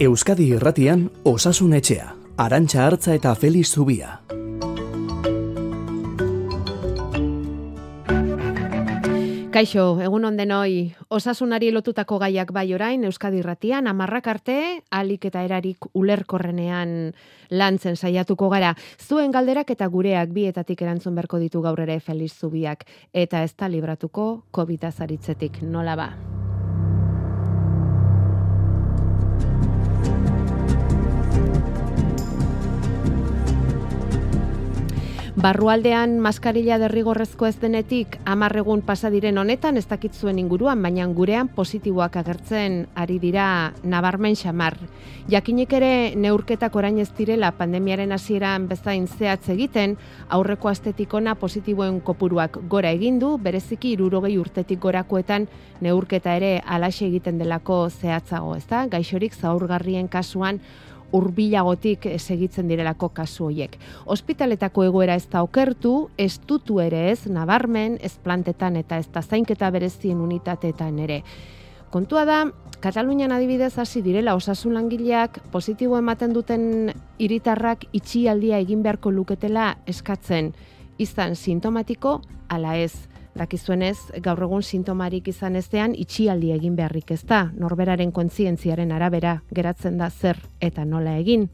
Euskadi Irratian Osasun Etxea, Arantxa Artza eta Feliz Zubia. Kaixo, egun ondenoi, osasunari lotutako gaiak bai orain, Euskadi Irratian, amarrak arte, alik eta erarik ulerkorrenean lantzen saiatuko gara. Zuen galderak eta gureak bietatik erantzun berko ditu gaur ere Feliz Zubiak, eta ez da libratuko COVID-a zaritzetik, nola ba. Barrualdean maskarilla derrigorrezko ez denetik amarregun pasa diren honetan ez dakit zuen inguruan, baina gurean positiboak agertzen ari dira nabarmen xamar. Jakinik ere neurketak orain ez direla pandemiaren hasieran bezain zehatz egiten, aurreko astetikona positiboen kopuruak gora egin du, bereziki irurogei urtetik gorakoetan neurketa ere alaxe egiten delako zehatzago, ezta? Gaixorik zaurgarrien kasuan urbilagotik segitzen direlako kasu hoiek. Ospitaletako egoera ez da okertu, ez dutu ere ez, nabarmen, ez plantetan eta ez da zainketa berezien unitateetan ere. Kontua da, Katalunian adibidez hasi direla osasun langileak positibo ematen duten hiritarrak itxialdia egin beharko luketela eskatzen izan sintomatiko ala ez dakizuenez, gaur egun sintomarik izan ezean itxialdi egin beharrik ez da, norberaren kontzientziaren arabera geratzen da zer eta nola egin.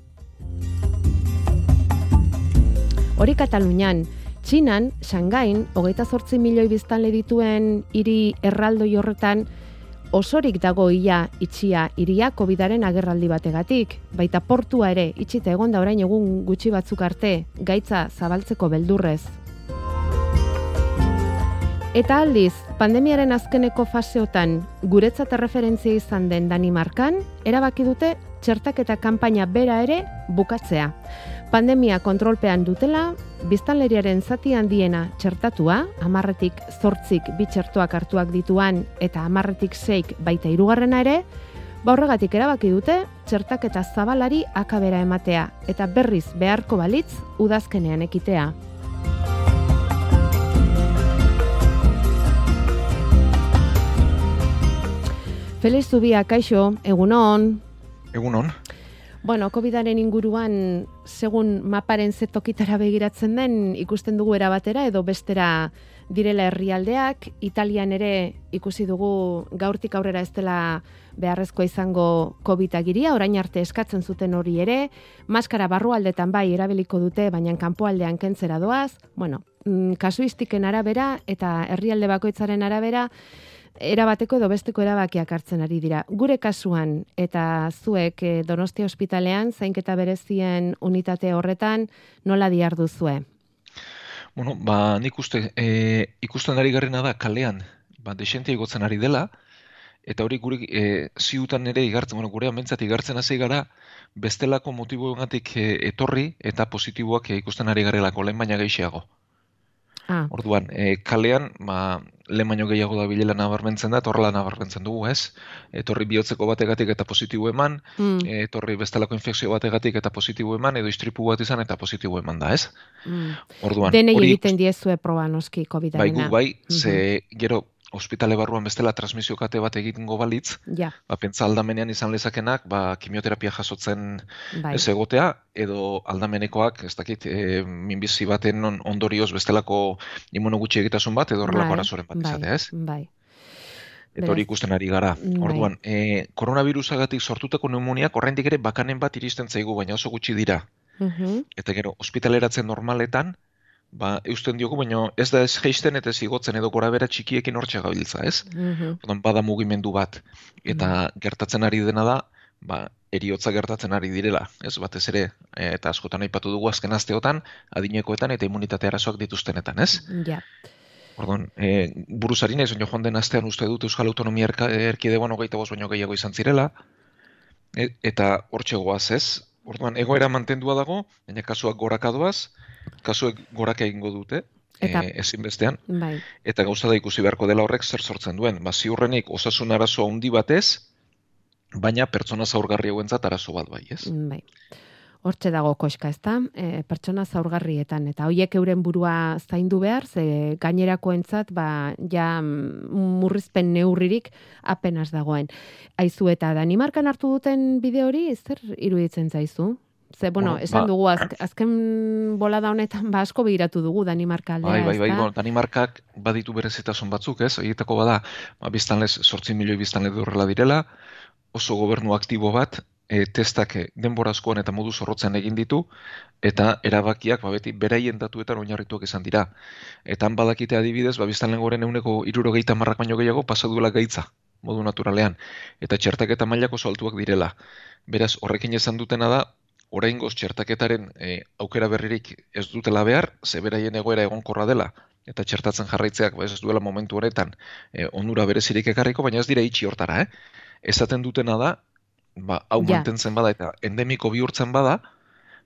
Hori Katalunian, Txinan, Shangain, hogeita zortzi milioi biztan dituen hiri erraldoi horretan, osorik dago ia itxia iria COVIDaren agerraldi bategatik, baita portua ere itxita egon da orain egun gutxi batzuk arte, gaitza zabaltzeko beldurrez, Eta aldiz, pandemiaren azkeneko faseotan guretzat referentzia izan den Danimarkan, erabaki dute txertak eta kanpaina bera ere bukatzea. Pandemia kontrolpean dutela, biztanleriaren zati handiena txertatua, amarretik zortzik bitxertuak hartuak dituan eta amarretik zeik baita irugarrena ere, baurregatik erabaki dute txertak eta zabalari akabera ematea eta berriz beharko balitz udazkenean ekitea. Feliz Zubia, kaixo, egunon. Egunon. Bueno, COVIDaren inguruan, segun maparen zetokitara begiratzen den, ikusten dugu erabatera edo bestera direla herrialdeak, Italian ere ikusi dugu gaurtik aurrera ez dela beharrezko izango COVID agiria, orain arte eskatzen zuten hori ere, maskara barrualdetan bai erabiliko dute, baina kanpoaldean kentzera doaz, bueno, mm, kasuistiken arabera eta herrialde bakoitzaren arabera, erabateko edo besteko erabakiak hartzen ari dira. Gure kasuan eta zuek e, Donostia ospitalean zainketa berezien unitate horretan nola diar duzue? Bueno, ba, nik uste, e, ikusten ari garrena da kalean, ba, desentia igotzen ari dela, eta hori guri e, ziutan ere igartzen, bueno, gure amentzat igartzen hasi gara, bestelako motibo e, etorri eta positiboak e, ikusten ari garelako, lehen baina geixiago. Ah. Orduan, e, kalean, ma, lehen baino gehiago da bilela nabarmentzen da, horrela nabarmentzen dugu, ez? Etorri bihotzeko bategatik eta positibo eman, mm. etorri bestelako infekzio bategatik eta positibo eman, edo istripu bat izan eta positibo eman da, ez? Mm. Orduan, Denei egiten diezue proba noski COVID-19. Bai, gu, bai, mm ze, gero, ospitale barruan bestela transmisio kate bat egitingo balitz, ja. ba, pentsa aldamenean izan lezakenak, ba, kimioterapia jasotzen bai. ez egotea, edo aldamenekoak, ez dakit, e, minbizi baten ondorioz bestelako imunogutxi egitasun bat, edo horrelako bai. arazoren bat bai. izatea, ez? Bai. Eta hori ikusten ari gara. Bai. Orduan, e, koronavirusagatik sortutako pneumoniak oraindik ere bakanen bat iristen zaigu, baina oso gutxi dira. Uh Eta gero, ospitaleratzen normaletan, ba, eusten diogu, baina ez da ez geisten eta ez igotzen edo gora bera txikiekin hortxe gabiltza, ez? Mm bada mugimendu bat. Eta mhm. gertatzen ari dena da, ba, eriotza gertatzen ari direla, ez batez ere, e, eta askotan aipatu dugu azken asteotan, adinekoetan eta immunitate arazoak dituztenetan, ez? Ja. Orduan, e, buruzari nahi, joan den astean uste dut Euskal Autonomia erkidegoan hogeita bost baino gehiago izan zirela, e, eta hortxe goaz, ez? Orduan, egoera mantendua dago, baina kasuak gorakadoaz, kasuek gorak egingo dute, eta, e, ezinbestean, bai. eta gauza da ikusi beharko dela horrek zer sortzen duen. Ba, ziurrenik osasun arazo handi batez, baina pertsona zaurgarri hauentzat arazo bat bai, ez? Bai. Hortxe dago koska, ezta? E, pertsona zaurgarrietan eta hoiek euren burua zaindu behar, ze gainerakoentzat ba ja murrizpen neurririk apenas dagoen. Aizu eta Danimarkan hartu duten bide hori zer iruditzen zaizu? Ze, bueno, bueno esan ba, dugu, azken bolada honetan, ba, asko behiratu dugu Danimarka aldera, bai, bai, bai, bueno, Danimarkak baditu berezitasun batzuk, ez? Egiteko bada, ba, biztanlez, sortzi milioi biztanle durrela direla, oso gobernu aktibo bat, e, testak denbora askoan eta modu zorrotzen egin ditu, eta erabakiak, ba, beti, beraien datuetan oinarrituak izan dira. Eta han badakite adibidez, ba, biztanle goren euneko irurogeita marrak baino gehiago, pasaduela gaitza, modu naturalean, eta txertak eta mailako altuak direla. Beraz, horrekin esan dutena da, oraingoz txertaketaren e, aukera berririk ez dutela behar, zeberaien egoera egonkorra dela, eta txertatzen jarraitzeak ba, ez duela momentu honetan e, onura berezirik ekarriko, baina ez dira itxi hortara, eh? Ezaten dutena da, ba, hau mantentzen bada eta endemiko bihurtzen bada,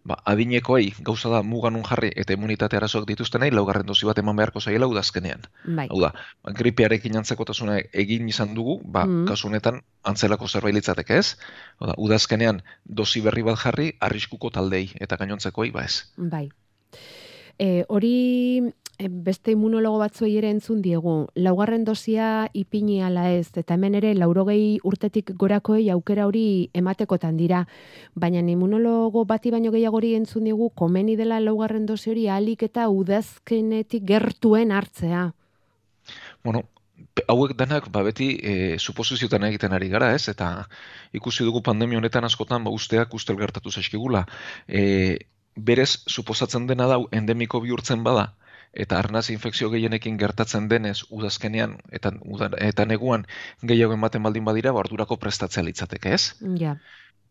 ba, adinekoei gauza da muganun jarri eta imunitate arazoak dituztenei laugarren dozi bat eman beharko zaiela udazkenean. Bai. Hau da, gripearekin antzeko tasuna egin izan dugu, ba, mm. kasu honetan antzelako zerbait litzateke ez. Hau da, udazkenean dozi berri bat jarri arriskuko taldei eta gainontzekoei ba ez. Bai. E, hori beste immunologo batzuei ere entzun diegu, laugarren dosia ipini ala ez, eta hemen ere laurogei urtetik gorakoei aukera hori ematekotan dira, baina immunologo bati baino gehiagori entzun diegu, komeni dela laugarren dosi hori alik eta udazkenetik gertuen hartzea. Bueno, hauek denak ba beti e, suposizioetan egiten ari gara, ez? Eta ikusi dugu pandemia honetan askotan ba usteak ustel gertatu zaizkigula. E, berez suposatzen dena da endemiko bihurtzen bada, eta arnaz infekzio gehienekin gertatzen denez udazkenean eta eta neguan gehiago ematen baldin badira bordurako prestatzea litzateke, ez? Ja.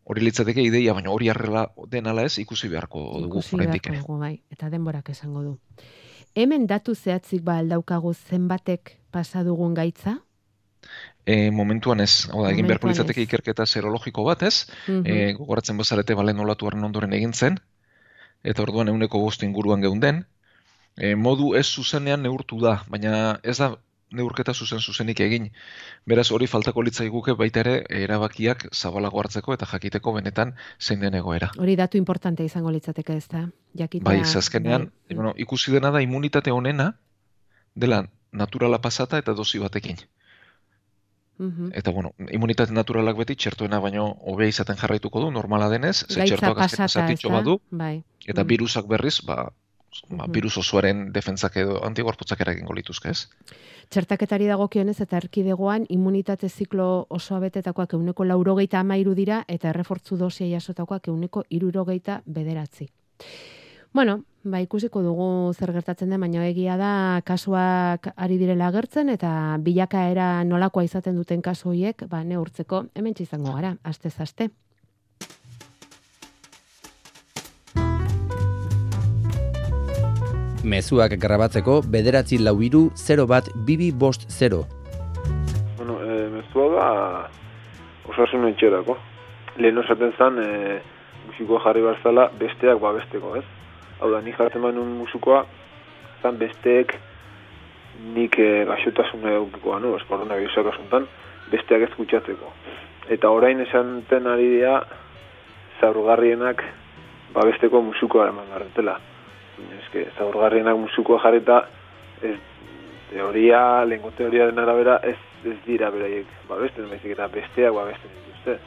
Hori litzateke ideia, baina hori arrela denala ez ikusi beharko dugu oraindik ere. Bai, eta denborak esango du. Hemen datu zehatzik ba aldaukagu zenbatek pasa dugun gaitza? E, momentuan ez, hau da, egin beharko litzateke ikerketa serologiko bat, ez? Mm -hmm. gogoratzen bazarete balen olatu ondoren egin zen, eta orduan euneko bostu inguruan geunden, e, modu ez zuzenean neurtu da, baina ez da neurketa zuzen zuzenik egin. Beraz hori faltako litzai guke baita ere erabakiak zabalago hartzeko eta jakiteko benetan zein den egoera. Hori datu importante izango litzateke ez da? Jakita, bai, zazkenean, bai. bueno, ikusi dena da imunitate honena dela naturala pasata eta dozi batekin. Mhm. Eta bueno, imunitate naturalak beti txertoena baino hobe izaten jarraituko du normala denez, ze txertoak azken badu. Bai. Eta virusak berriz, ba, ba, virus osoaren defentzak edo antigorputzak eragingo lituzke, ez? Txertaketari dagokionez eta erkidegoan immunitate ziklo osoa betetakoak euneko laurogeita amairu dira eta errefortzu dosia jasotakoak euneko irurogeita bederatzi. Bueno, ba, ikusiko dugu zer gertatzen den, baina egia da kasuak ari direla agertzen eta bilakaera nolakoa izaten duten kasu horiek, ba, neurtzeko hemen izango gara, aste aste. Mezuak grabatzeko bederatzi lau iru 0 bat bibi bost 0. Bueno, e, mezua da osasun etxerako. Lehen osaten zan, e, musikoa jarri barzala besteak babesteko, ez? Hau da, nik jartzen manun musikoa, zan besteek nik e, gaxotasun edukikoa, no? Ez koronavirusak asuntan, besteak ez kutsatzeko. Eta orain esan ari dira, zaurgarrienak babesteko musikoa eman garretela eske zaurgarrienak musuko jarrita ez teoria, lengo teoria den arabera ez, ez dira beraiek babesten, baizik eta besteak babesten dituzte.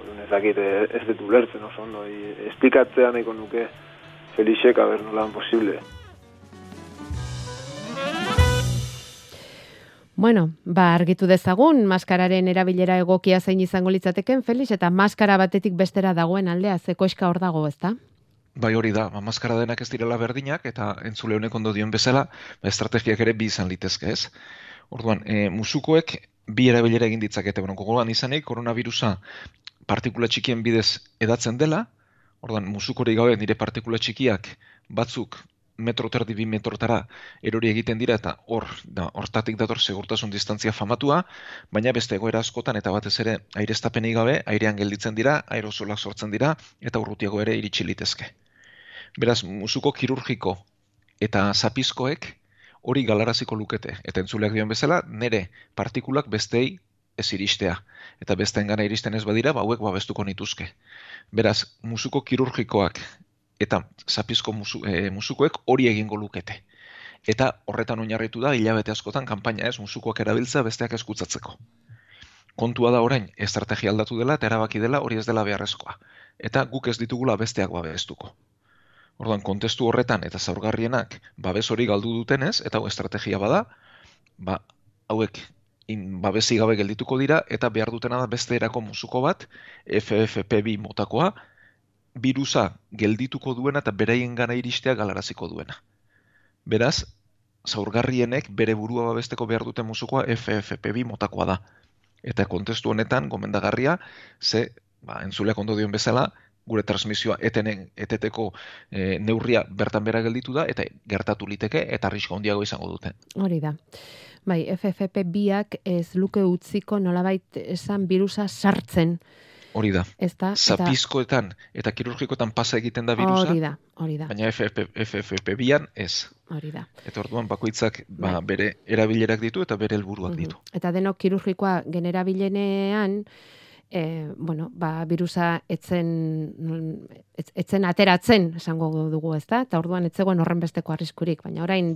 Orduan ez dakit ez dut ulertzen oso ondo, esplikatzea nahiko nuke Felixek aber nolan posible. Bueno, ba, argitu dezagun, maskararen erabilera egokia zein izango litzateken, Felix, eta maskara batetik bestera dagoen aldea, zeko eska hor dago, ezta? Bai hori da, ba, maskara denak ez direla berdinak, eta entzule honek ondo dion bezala, ba, estrategiak ere bi izan litezke ez. Orduan, e, musukoek bi erabilera egin ditzakete, bueno, gogoan izanik, koronavirusa partikula txikien bidez edatzen dela, orduan, musukori gabe nire partikula txikiak batzuk metro terdi bi metrotara erori egiten dira eta hor da hortatik dator segurtasun distantzia famatua, baina beste egoera askotan eta batez ere aireztapenei gabe airean gelditzen dira, aerosolak sortzen dira eta urrutiago ere iritsi litezke. Beraz, musuko kirurgiko eta zapizkoek hori galaraziko lukete. Eta entzuleak dion bezala, nere partikulak bestei ez iristea. Eta besteen gana iristen ez badira, ba, hauek babestuko nituzke. Beraz, musuko kirurgikoak eta zapizko musu, e, musukoek hori egingo lukete. Eta horretan oinarritu da, hilabete askotan, kanpaina ez, musukoak erabiltza besteak eskutzatzeko. Kontua da orain, estrategia aldatu dela eta erabaki dela hori ez dela beharrezkoa. Eta guk ez ditugula besteak babestuko. Orduan, kontestu horretan eta zaurgarrienak babes hori galdu dutenez, eta hau estrategia bada, ba, hauek in, babesi gabe geldituko dira, eta behar dutena da beste erako musuko bat, FFP2 motakoa, birusa geldituko duena eta beraien gana iristea galaraziko duena. Beraz, zaurgarrienek bere burua babesteko behar duten musukoa FFP2 motakoa da. Eta kontestu honetan, gomendagarria, ze, ba, entzuleak ondo dion bezala, gure transmisioa etenen eteteko e, neurria bertan bera gelditu da eta gertatu liteke eta arrisko handiago izango dute. Hori da. Bai, FFP biak ez luke utziko nolabait esan virusa sartzen. Hori da. Ezta? Zapizkoetan eta kirurgikoetan pasa egiten da virusa. Hori da, hori da. Baina FFP, FFP bian ez. Hori da. Eta orduan bakoitzak ba, bai. bere erabilerak ditu eta bere helburuak ditu. Eta denok kirurgikoa generabilenean, e, bueno, ba, virusa etzen, etzen ateratzen, esango dugu ez da, eta orduan etzegoen horren besteko arriskurik, baina orain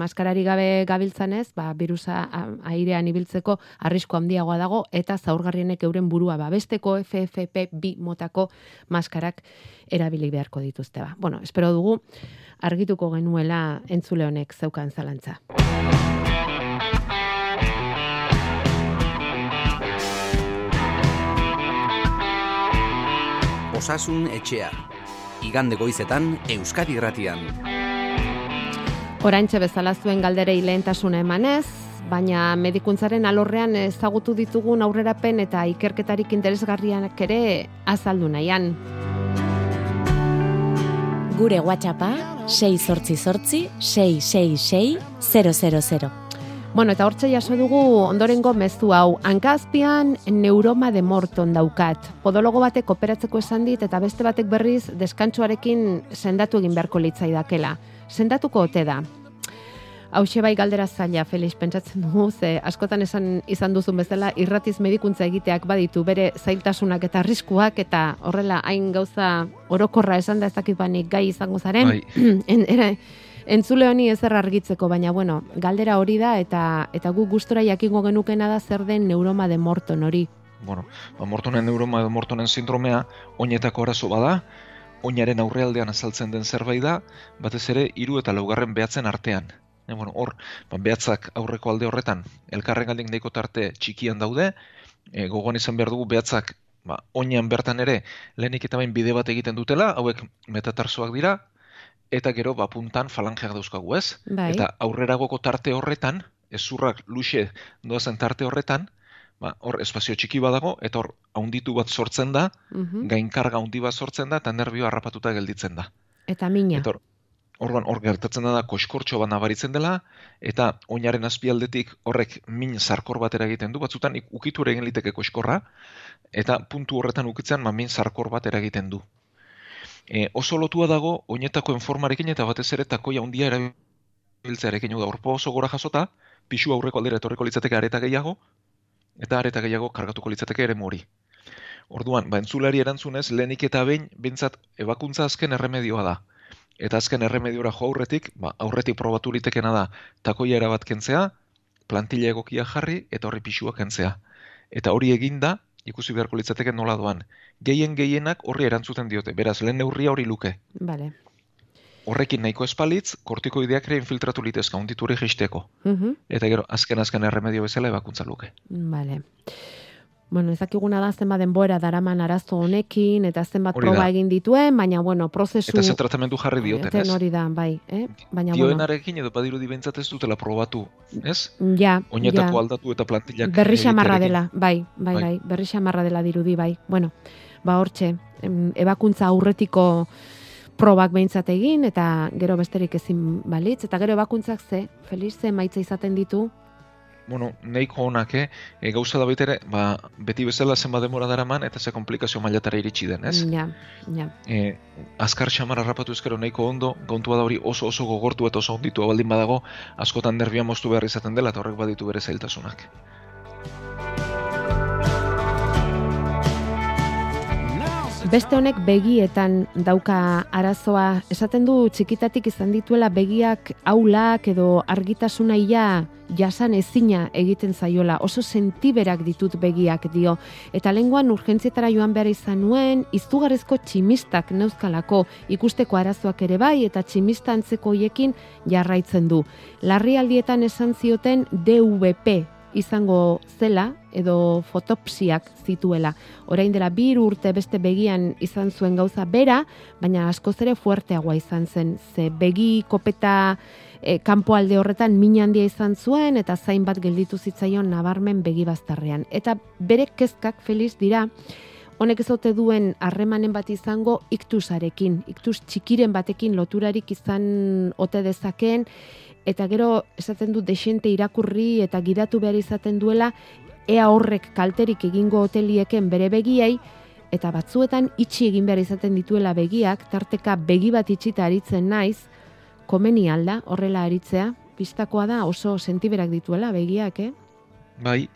maskarari gabe gabiltzan ez, ba, virusa airean ibiltzeko arrisko handiagoa dago, eta zaurgarrienek euren burua babesteko FFP2 motako maskarak erabili beharko dituzte ba. Bueno, espero dugu argituko genuela entzule honek zeukan zalantza. Osasun etxea. Igande goizetan Euskadi Gratian. Oraintxe bezala zuen galderei lehentasuna emanez, baina medikuntzaren alorrean ezagutu ditugun aurrerapen eta ikerketarik interesgarrianak ere azaldu nahian. Gure WhatsAppa 6 sortzi sortzi 666 000. Bueno, eta hortze jaso dugu ondorengo mezu hau. Hankazpian neuroma de morton daukat. Podologo batek operatzeko esan dit eta beste batek berriz deskantsuarekin sendatu egin beharko litzai dakela. Sendatuko ote da. Hau bai galdera zaila, Felix, pentsatzen dugu, ze askotan esan izan duzun bezala, irratiz medikuntza egiteak baditu bere zailtasunak eta arriskuak eta horrela hain gauza orokorra esan da ez dakit banik gai izango zaren. Bai. en, entzule honi ezer argitzeko, baina bueno, galdera hori da eta eta gu gustora jakingo genukena da zer den neuroma de morton hori. Bueno, ba, mortonen neuroma de mortonen sindromea oinetako arazo bada, oinaren aurrealdean azaltzen den zerbait da, batez ere hiru eta laugarren behatzen artean. E, bueno, hor, ba, behatzak aurreko alde horretan, elkarren galdin daiko tarte txikian daude, e, gogoan izan behar dugu behatzak ba, oinean bertan ere lehenik eta bain bide bat egiten dutela, hauek metatarsoak dira, eta gero bapuntan falangeak dauzkagu ez. Bai. Eta aurreragoko tarte horretan, ezurrak luxe doazen tarte horretan, ba, hor espazio txiki badago, eta hor haunditu bat sortzen da, mm gainkarga haundi bat sortzen da, eta nervio harrapatuta gelditzen da. Eta mina. Eta hor, Orduan hor gertatzen da koskortxo bat nabaritzen dela eta oinaren azpialdetik horrek min sarkor bat egiten du batzutan ukitu egin liteke koskorra eta puntu horretan ukitzean ma min sarkor bat egiten du e, oso lotua dago oinetako enformarekin eta batez ere takoia handia erabiltzearekin da orpo oso gora jasota, pisu aurreko aldera etorreko litzateke areta gehiago, eta areta gehiago kargatuko litzateke ere mori. Orduan, ba, entzulari erantzunez, lehenik eta behin, bintzat, ebakuntza azken erremedioa da. Eta azken erremediora jo aurretik, ba, aurretik probatu litekena da, takoia erabat kentzea, plantilla egokia jarri, eta horri pisua kentzea. Eta hori eginda, ikusi beharko litzateke nola doan. Gehien gehienak horri erantzuten diote, beraz lehen neurria hori luke. Vale. Horrekin nahiko espalitz, kortikoideak ere infiltratu litezka, undituri jisteko. Uh Eta gero, azken-azken erremedio bezala ebakuntza luke. Vale bueno, ezakiguna da zenbat denbora daraman arazo honekin eta zenbat proba egin dituen, baina bueno, prozesu Eta ze tratamendu jarri dioten, ez? hori da, bai, eh? Baina Dioenarekin bueno, edo badiru dibentzat ez dutela probatu, ez? Ja, Oinetako aldatu eta plantillak Berri xamarra dela, bai, bai, bai, bai, berri xamarra dela dirudi, bai. Bueno, ba hortxe, ebakuntza aurretiko probak behintzat egin eta gero besterik ezin balitz eta gero ebakuntzak ze, feliz ze maitza izaten ditu, bueno, neiko honak? E, gauza da baitere, ba, beti bezala zenba demora daraman, eta ze komplikazio mailatara iritsi den, ez? Ja, ja. E, azkar xamar harrapatu ezkero neiko ondo, gontua da hori oso oso gogortu eta oso onditu baldin badago, askotan nervia moztu behar izaten dela, eta horrek baditu bere zailtasunak. Beste honek begietan dauka arazoa, esaten du txikitatik izan dituela begiak aulak edo argitasuna ia jasan ezina egiten zaiola, oso sentiberak ditut begiak dio. Eta lenguan urgentzietara joan behar izan nuen, izugarrezko tximistak neuzkalako ikusteko arazoak ere bai, eta tximista antzeko hoiekin jarraitzen du. Larrialdietan esan zioten DVP izango zela edo fotopsiak zituela. Orain dela bir urte beste begian izan zuen gauza bera, baina askoz ere fuerteagoa izan zen. Ze begi kopeta e, kanpoalde horretan min handia izan zuen eta zain bat gelditu zitzaion nabarmen begi baztarrean. Eta bere kezkak feliz dira, Honek ezote duen harremanen bat izango iktusarekin, iktus txikiren batekin loturarik izan ote dezakeen, eta gero esaten du desente irakurri eta gidatu behar izaten duela ea horrek kalterik egingo hotelieken bere begiei eta batzuetan itxi egin behar izaten dituela begiak tarteka begi bat itxita aritzen naiz komeni alda horrela aritzea pistakoa da oso sentiberak dituela begiak eh Bai,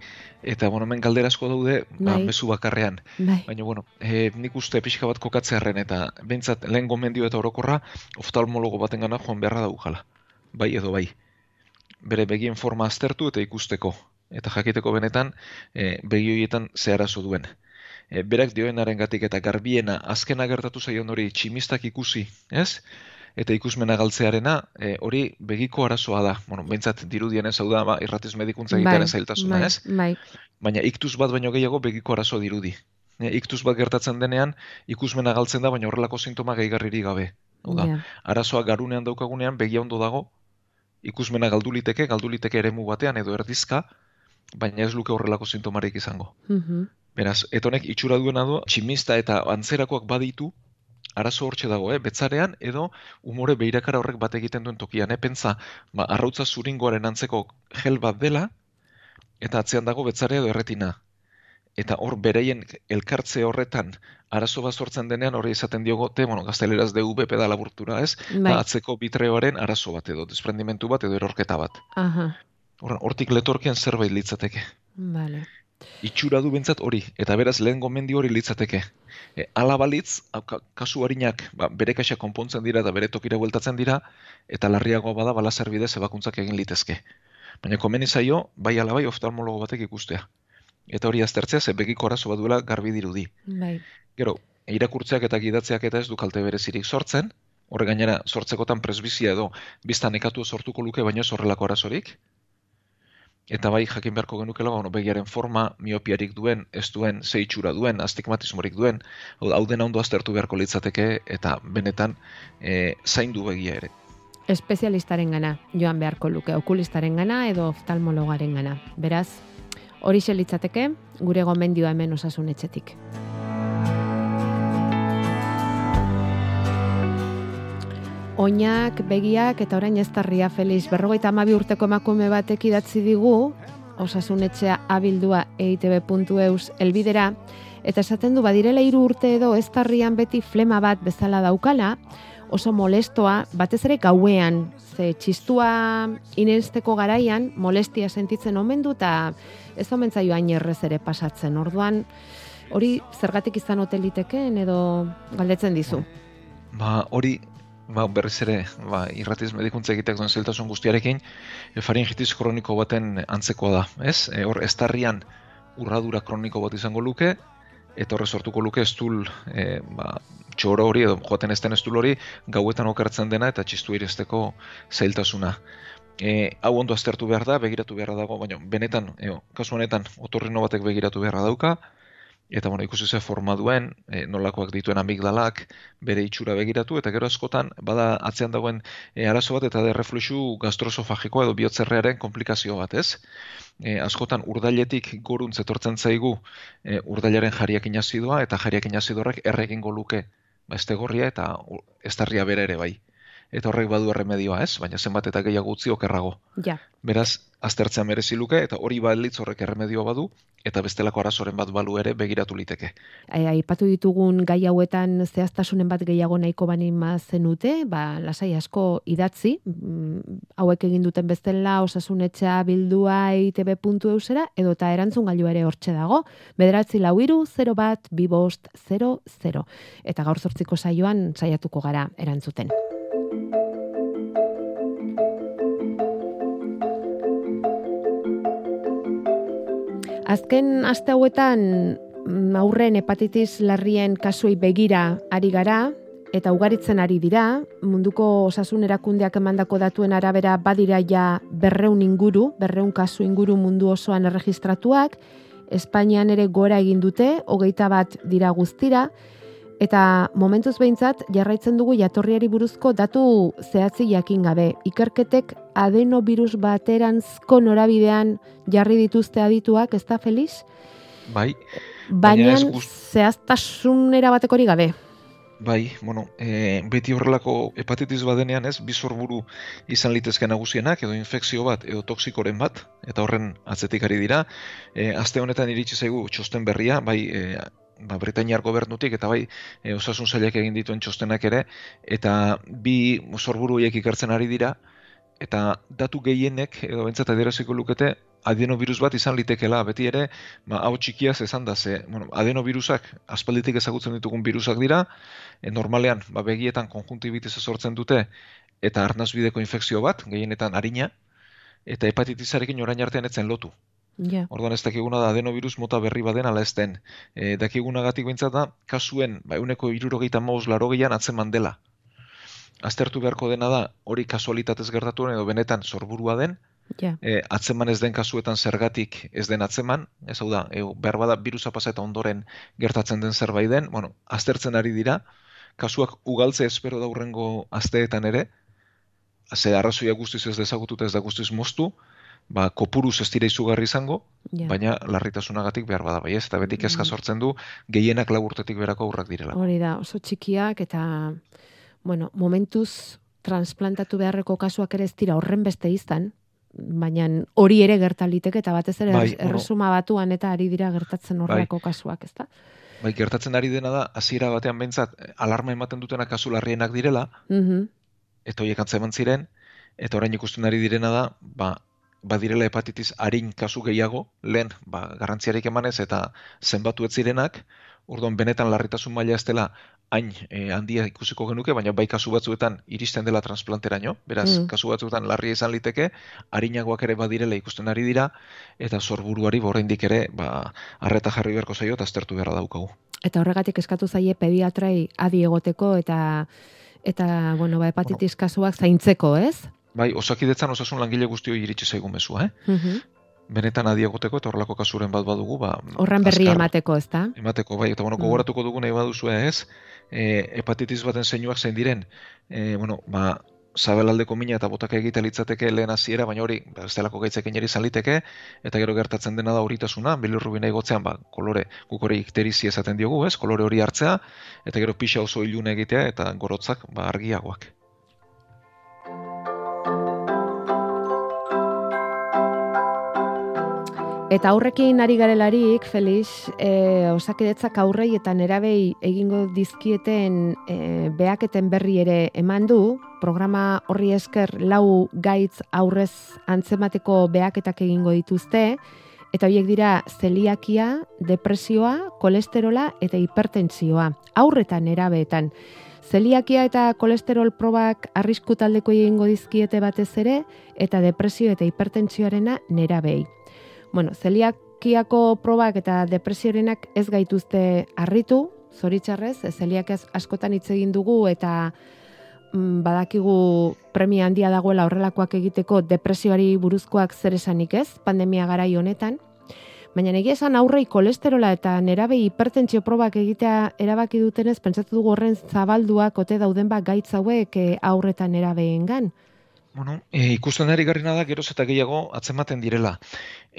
eta bueno, hemen galdera asko daude, ba, bai. mezu bakarrean. Bai. Baina, bueno, e, nik uste pixka bat kokatzearen eta behintzat lehen gomendio eta orokorra oftalmologo baten gana joan beharra daukala bai edo bai. Bere begien forma aztertu eta ikusteko. Eta jakiteko benetan, e, begi horietan zeharazo duen. E, berak dioenaren gatik eta garbiena azkena gertatu zaion hori tximistak ikusi, ez? Eta ikusmena galtzearena, e, hori begiko arazoa da. Bueno, bentsat dirudien ez hau da, ba, irratiz medikuntza bai, egitearen zailtasuna, bai, ez? Bai. Baina iktuz bat baino gehiago begiko arazo dirudi. E, iktuz bat gertatzen denean, ikusmena galtzen da, baina horrelako sintoma gehigarriri gabe. Hau da, arazoa garunean daukagunean, begia ondo dago, ikusmena galdu liteke, galdu liteke eremu batean edo erdizka, baina ez luke horrelako sintomarik izango. Mm Beraz, etonek itxura duena du, tximista eta antzerakoak baditu, arazo hortxe dago, eh? betzarean, edo umore behirakara horrek bat egiten duen tokian, eh? pentsa, ba, arrautza zuringoaren antzeko gel bat dela, eta atzean dago betzare edo erretina eta hor bereien elkartze horretan arazo bat sortzen denean hori izaten diogote, bueno, gazteleraz DV peda laburtura, ez? Bai. atzeko bitreoaren arazo bat edo, desprendimentu bat edo erorketa bat. Aha. hortik letorkean zerbait litzateke. Vale. Itxura du bentsat hori, eta beraz lehen gomendi hori litzateke. E, ala balitz, kasu harinak, ba, bere kaxa konpontzen dira eta bere tokira bueltatzen dira, eta larriagoa bada bala zerbide zebakuntzak egin litezke. Baina komeni zaio, bai alabai oftalmologo batek ikustea eta hori aztertzea ze begiko arazo bat duela garbi dirudi. Bai. Gero, irakurtzeak eta gidatzeak eta ez du kalte berezirik sortzen, horre gainera sortzekotan presbizia edo biztan ekatu sortuko luke baino horrelako arazorik. Eta bai jakin beharko genukela, bueno, begiaren forma, miopiarik duen, ez duen, zeitxura duen, astigmatismorik duen, hau dena ondo aztertu beharko litzateke eta benetan e, zaindu begia ere. Espezialistaren gana, joan beharko luke, okulistaren gana edo oftalmologaren gana. Beraz, Hori litzateke gure gomendioa hemen osasun etxetik. Oinak, begiak eta orain ez tarria feliz. Berrogeita amabi urteko emakume batek idatzi digu, osasun etxea abildua eitb.eus elbidera, eta esaten du badirela hiru urte edo ez tarrian beti flema bat bezala daukala, oso molestoa, batez ere gauean, ze txistua inesteko garaian, molestia sentitzen omen du, eta ez omen zaio errez ere pasatzen. Orduan, hori zergatik izan hoteliteken edo galdetzen dizu? Ba, hori, ba, berriz ere, ba, irratiz medikuntza egiteak duen zeltasun guztiarekin, e, faringitis kroniko baten antzekoa da, ez? E, hor, estarrian urradura kroniko bat izango luke, eta horre sortuko luke estul e, ba, txoro hori edo joaten ezten estul hori gauetan okertzen dena eta txistu iresteko zailtasuna. E, hau ondo aztertu behar da, begiratu beharra dago, baina benetan, e, kasu honetan, otorrino batek begiratu beharra dauka, eta bueno, ikusi ze forma duen, e, nolakoak dituen amigdalak, bere itxura begiratu, eta gero askotan, bada atzean dagoen e, arazo bat, eta de refluxu gastrosofagikoa edo bihotzerrearen komplikazio bat, ez? E, askotan urdailetik goruntz etortzen zaigu e, urdailaren jariak inazidoa, eta jariak inazidorrek erregin luke ba, gorria eta estarria bere ere bai. Eta horrek badu erremedioa, ez? Baina zenbat eta gehiago utzi okerrago. Ja. Beraz, aztertzea merezi luke eta hori balitz horrek erremedioa badu eta bestelako arazoren bat balu ere begiratu liteke. Aipatu ditugun gai hauetan zehaztasunen bat gehiago nahiko bani zenute, ba lasai asko idatzi, mm, hauek egin duten bestela osasunetxea bildua itb.eusera edo eta erantzun gailu ere hortxe dago. Bederatzi lau iru, 0 bat, bibost, 0, Eta gaur zortziko saioan saiatuko gara erantzuten. Azken aste hauetan mm, aurren hepatitis larrien kasuei begira ari gara eta ugaritzen ari dira. Munduko osasun erakundeak emandako datuen arabera badira ja berreun inguru, berreun kasu inguru mundu osoan erregistratuak. Espainian ere gora egin dute, hogeita bat dira guztira. Eta momentuz behintzat, jarraitzen dugu jatorriari buruzko datu zehatzi jakin gabe. Ikerketek adenovirus bateranzko norabidean jarri dituzte adituak, ez da, Feliz? Bai. Baina, zehaztasunera bateko hori gabe. Bai, bueno, e, beti horrelako hepatitis badenean ez, bizorburu izan litezke nagusienak, edo infekzio bat, edo toksikoren bat, eta horren atzetik ari dira. E, aste honetan iritsi zaigu txosten berria, bai, e, ba, Britainiar gobernutik eta bai e, osasun zailak egin dituen txostenak ere eta bi horiek ikertzen ari dira eta datu gehienek edo bentsat adieraziko lukete adenovirus bat izan litekela beti ere ba, hau txikiaz esan da ze bueno, adenovirusak aspalditik ezagutzen ditugun virusak dira e, normalean ba, begietan konjuntibitiz sortzen dute eta arnazbideko infekzio bat gehienetan harina eta hepatitisarekin orain artean etzen lotu Ja. Orduan ez dakiguna da adenovirus mota berri baden ala ez den. E, dakigunagatik bintzat da, kasuen, ba, euneko irurogeita maus larogeian atzeman dela. Aztertu beharko dena da, hori kasualitatez gertatu edo benetan sorburua den, ja. e, atzeman ez den kasuetan zergatik ez den atzeman, ez hau da, e, behar bada virusa paseta ondoren gertatzen den zerbait den, bueno, aztertzen ari dira, kasuak ugaltze espero daurrengo asteetan ere, ze arrazoia guztiz ez dezagututa ez da guztiz moztu, ba, kopuruz ez dira izugarri izango, baina larritasunagatik behar bada bai ez, eta betik ezka sortzen du gehienak laburtetik berako aurrak direla. Hori da, oso txikiak eta, bueno, momentuz transplantatu beharreko kasuak ere ez dira horren beste izan, baina hori ere gertaliteke eta batez ere bai, erresuma batuan eta ari dira gertatzen bai. horreko kasuak, ez da? Bai, gertatzen ari dena da, hasiera batean behintzat, alarma ematen dutena kasu larrienak direla, mm eta horiek antzeman ziren, eta orain ikusten ari direna da, ba, badirela hepatitis harin kasu gehiago, lehen ba, garrantziarik emanez eta zenbatu ez zirenak, orduan benetan larritasun maila ez dela hain e, handia ikusiko genuke, baina bai kasu batzuetan iristen dela transplanteraino, beraz, mm. kasu batzuetan larria izan liteke, harinagoak ere badirela ikusten ari dira, eta zorburuari borreindik ere, ba, arreta jarri beharko zaio eta aztertu beharra daukagu. Eta horregatik eskatu zaie pediatrai adi egoteko eta eta bueno, ba, hepatitis kasuak zaintzeko, ez? Bai, osakidetzan osasun langile guztio iritsi zaigu mezua, eh? Mm Benetan adiagoteko eta horrelako kasuren bat badugu, ba... Horren berri emateko, ez da? Emateko, bai, eta bueno, mm. gogoratuko dugu nahi baduzu ez, e, hepatitis baten zeinuak zein diren, e, bueno, ba, zabelaldeko mina eta botaka egite litzateke lehen hasiera, baina hori, ba, ez delako gaitzekin eri zaliteke, eta gero gertatzen dena da horitasuna, bilurrubina igotzean, ba, kolore, guk hori ikterizi esaten diogu, ez, kolore hori hartzea, eta gero pixa oso ilune egitea, eta gorotzak, ba, argiagoak. Eta aurrekin ari garelarik, Felix, e, osakidetzak aurrei eta nerabei egingo dizkieten e, beaketen berri ere eman du, programa horri esker lau gaitz aurrez antzemateko beaketak egingo dituzte, eta horiek dira zeliakia, depresioa, kolesterola eta hipertentsioa, aurretan erabeetan. Zeliakia eta kolesterol probak arrisku taldeko egingo dizkiete batez ere, eta depresio eta hipertentsioarena nerabei bueno, zeliakiako probak eta depresiorenak ez gaituzte harritu, zoritzarrez, zeliak askotan hitz egin dugu eta mm, badakigu premia handia dagoela horrelakoak egiteko depresioari buruzkoak zer esanik ez, pandemia garai honetan. Baina egia esan aurrei kolesterola eta nerabe hipertentsio probak egitea erabaki dutenez, pentsatu dugu horren zabalduak ote dauden bat gaitz hauek eh, aurretan nerabeengan. Bueno, e, ikusten ari garrina da geroz eta gehiago atzematen direla.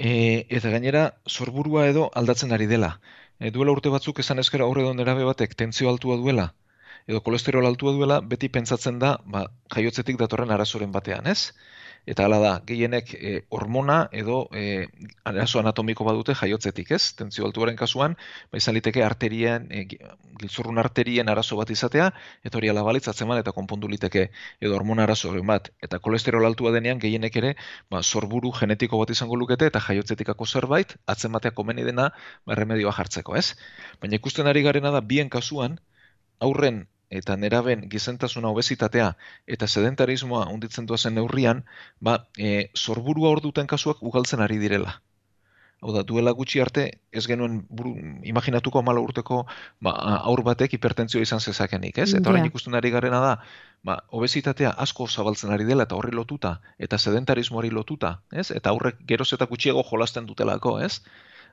E, eta gainera, sorburua edo aldatzen ari dela. E, duela urte batzuk esan eskera aurre don erabe batek tentzio altua duela, edo kolesterol altua duela, beti pentsatzen da, ba, jaiotzetik datorren arazoren batean, ez? Eta hala da, gehienek e, hormona edo e, arazo anatomiko badute jaiotzetik, ez? Tentzio altuaren kasuan, ba izan liteke arterien, e, giltzurrun arterien arazo bat izatea, eta hori alabalitz atzeman eta konpondu liteke edo hormona arazo bat. Eta kolesterol altua denean gehienek ere, ba, sorburu genetiko bat izango lukete eta jaiotzetikako zerbait, atzematea komeni dena, ba, remedioa jartzeko, ez? Baina ikusten ari garena da, bien kasuan, aurren eta neraben gizentasuna obesitatea eta sedentarismoa unditzen duazen neurrian, ba, e, sorburua hor duten kasuak ugaltzen ari direla. Hau da, duela gutxi arte, ez genuen buru, imaginatuko amala urteko ba, aur batek hipertentzio izan zezakenik, ez? Eta horrein ikusten ari garena da, ba, obesitatea asko zabaltzen ari dela eta horri lotuta, eta sedentarismoari lotuta, ez? Eta aurrek geroz eta gutxiago jolasten dutelako, ez?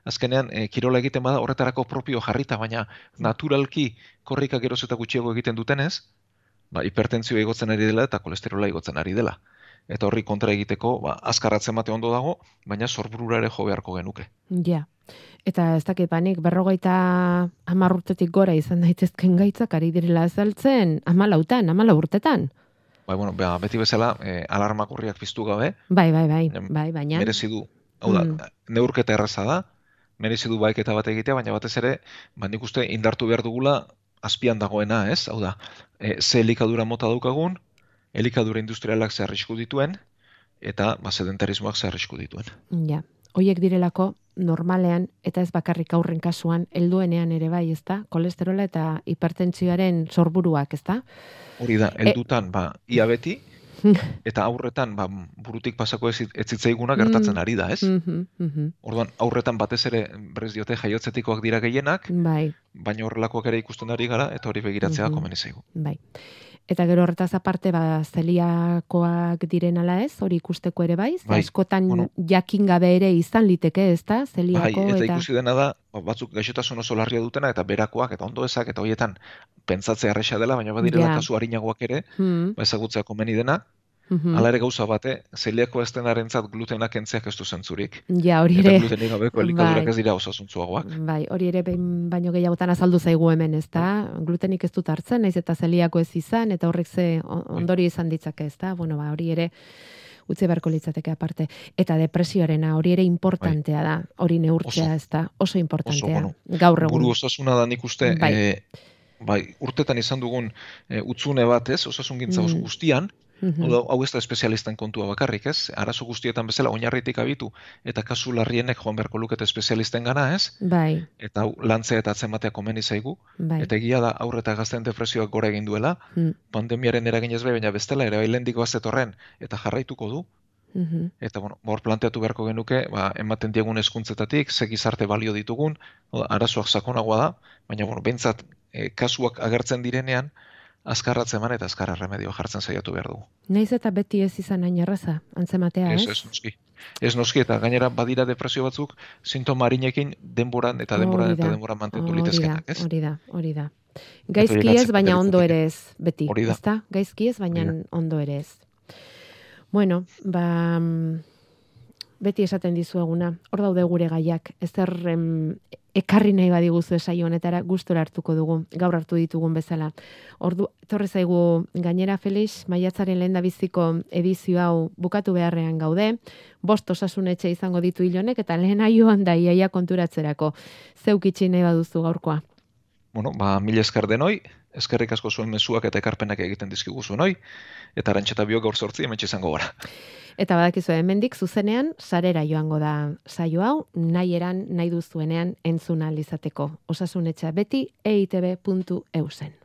Azkenean e, kirola egiten bada horretarako propio jarrita, baina naturalki korrika geroz eta gutxiago egiten dutenez, ba, hipertentzio igotzen ari dela eta kolesterola igotzen ari dela. Eta horri kontra egiteko, ba, azkarratzen mate ondo dago, baina sorburura ere jo beharko genuke. Ja, eta ez dakit banik, berrogeita amarrurtetik gora izan daitezken gaitzak ari direla azaltzen, amalautan, amala urtetan. Bai, bueno, ba, beti bezala, e, alarmak piztu gabe. Bai, bai, bai, bai, baina. Merezi du. Hau da, mm. neurketa erraza da, merezi du baiketa bat egitea, baina batez ere, ba, nik uste indartu behar dugula azpian dagoena, ez? Hau da, e, ze elikadura mota daukagun, elikadura industrialak zer dituen, eta ba, sedentarismoak zer dituen. Ja, hoiek direlako normalean, eta ez bakarrik aurren kasuan, helduenean ere bai, ezta? Kolesterola eta hipertentsioaren sorburuak, ezta? Hori da, e heldutan, ba, ia beti, eta aurretan ba, burutik pasako ez, ez zitzaiguna gertatzen mm. ari da, ez? Mm -hmm, Orduan, aurretan batez ere berriz diote jaiotzetikoak dira gehienak, bai. baina horrelakoak ere ikusten ari gara, eta hori begiratzea mm -hmm. komeni zaigu. Bai. Eta gero horretaz aparte, ba, zeliakoak diren ala ez, hori ikusteko ere bai, bai. askotan bueno, jakin gabe ere izan liteke, ez da, zeliako. Bai, eta, eta... ikusi dena da, ba, batzuk gaixotasun oso larria dutena, eta berakoak, eta ondo ezak, eta horietan pentsatzea arresa dela, baina badirela ja. kasu harinagoak ere, hmm. ba, ezagutzea komeni dena, -hmm. Ala ere gauza bate, zeliako ez denarentzat glutenak entziak ez du zentzurik. Ja, hori ere. Eta glutenik gabeko elikadurak bai. ez dira osasuntzuagoak. Bai, hori ere baino gehiagotan azaldu zaigu hemen, ez da? Glutenik ez dut hartzen, naiz eta zeliako ez izan, eta horrek ze ondori izan ditzake, ez da? Bueno, ba, hori ere utzi beharko litzateke aparte. Eta depresioarena hori ere importantea da, hori neurtzea, ez da? Oso importantea. Gaur egun. Buru osasuna da nik uste, bai. E, bai, urtetan izan dugun e, utzune bat, ez? Osasun gintza mm. guztian, Mm hau ez da espezialistan kontua bakarrik, ez? Arazo guztietan bezala oinarritik abitu eta kasu larrienek joan beharko lukete espezialisten gana, ez? Bai. Eta lantzea eta atzematea komeni zaigu. Bai. Eta egia da aurreta gazten depresioak gora egin duela, mm. pandemiaren eraginez bai, baina bestela ere bailendiko azetorren eta jarraituko du. Mm Eta bueno, hor planteatu beharko genuke, ba, ematen diegun eskuntzetatik, ze gizarte balio ditugun, arazoak sakonagoa da, baina bueno, bentsat eh, kasuak agertzen direnean, azkarratzen man eta azkarra remedio jartzen saiatu behar dugu. Naiz eta beti ez izan hain erraza, antzematea, ez? Ez, ez noski. Ez noski eta gainera badira depresio batzuk sintoma harinekin denboran eta denboran eta denboran mantentu litezkenak, ez? Hori da, hori da. Gaizki ez, baina ondo ere ez, beti. Hori da. Gaizki ez, baina ondo ere ez. Bueno, ba, mm, beti esaten dizueguna, hor daude gure gaiak, ez ekarri nahi badiguzu esaio honetara gustora hartuko dugu, gaur hartu ditugun bezala. Ordu, torre zaigu gainera Felix, maiatzaren lehen biziko edizio hau bukatu beharrean gaude, bost osasun etxe izango ditu hilonek, eta lehen aioan da iaia konturatzerako. Zeuk itxi nahi baduzu gaurkoa? Bueno, ba, mil esker denoi, eskerrik asko zuen mezuak eta ekarpenak egiten dizkigu zuen hoi, eta rantxeta biok gaur sortzi, emetxe izango gara. Eta badakizu hemendik zuzenean sarera joango da saio hau nahi eran nahi duzuenean entzuna izateko. Osasunetxa beti eitb.eusen.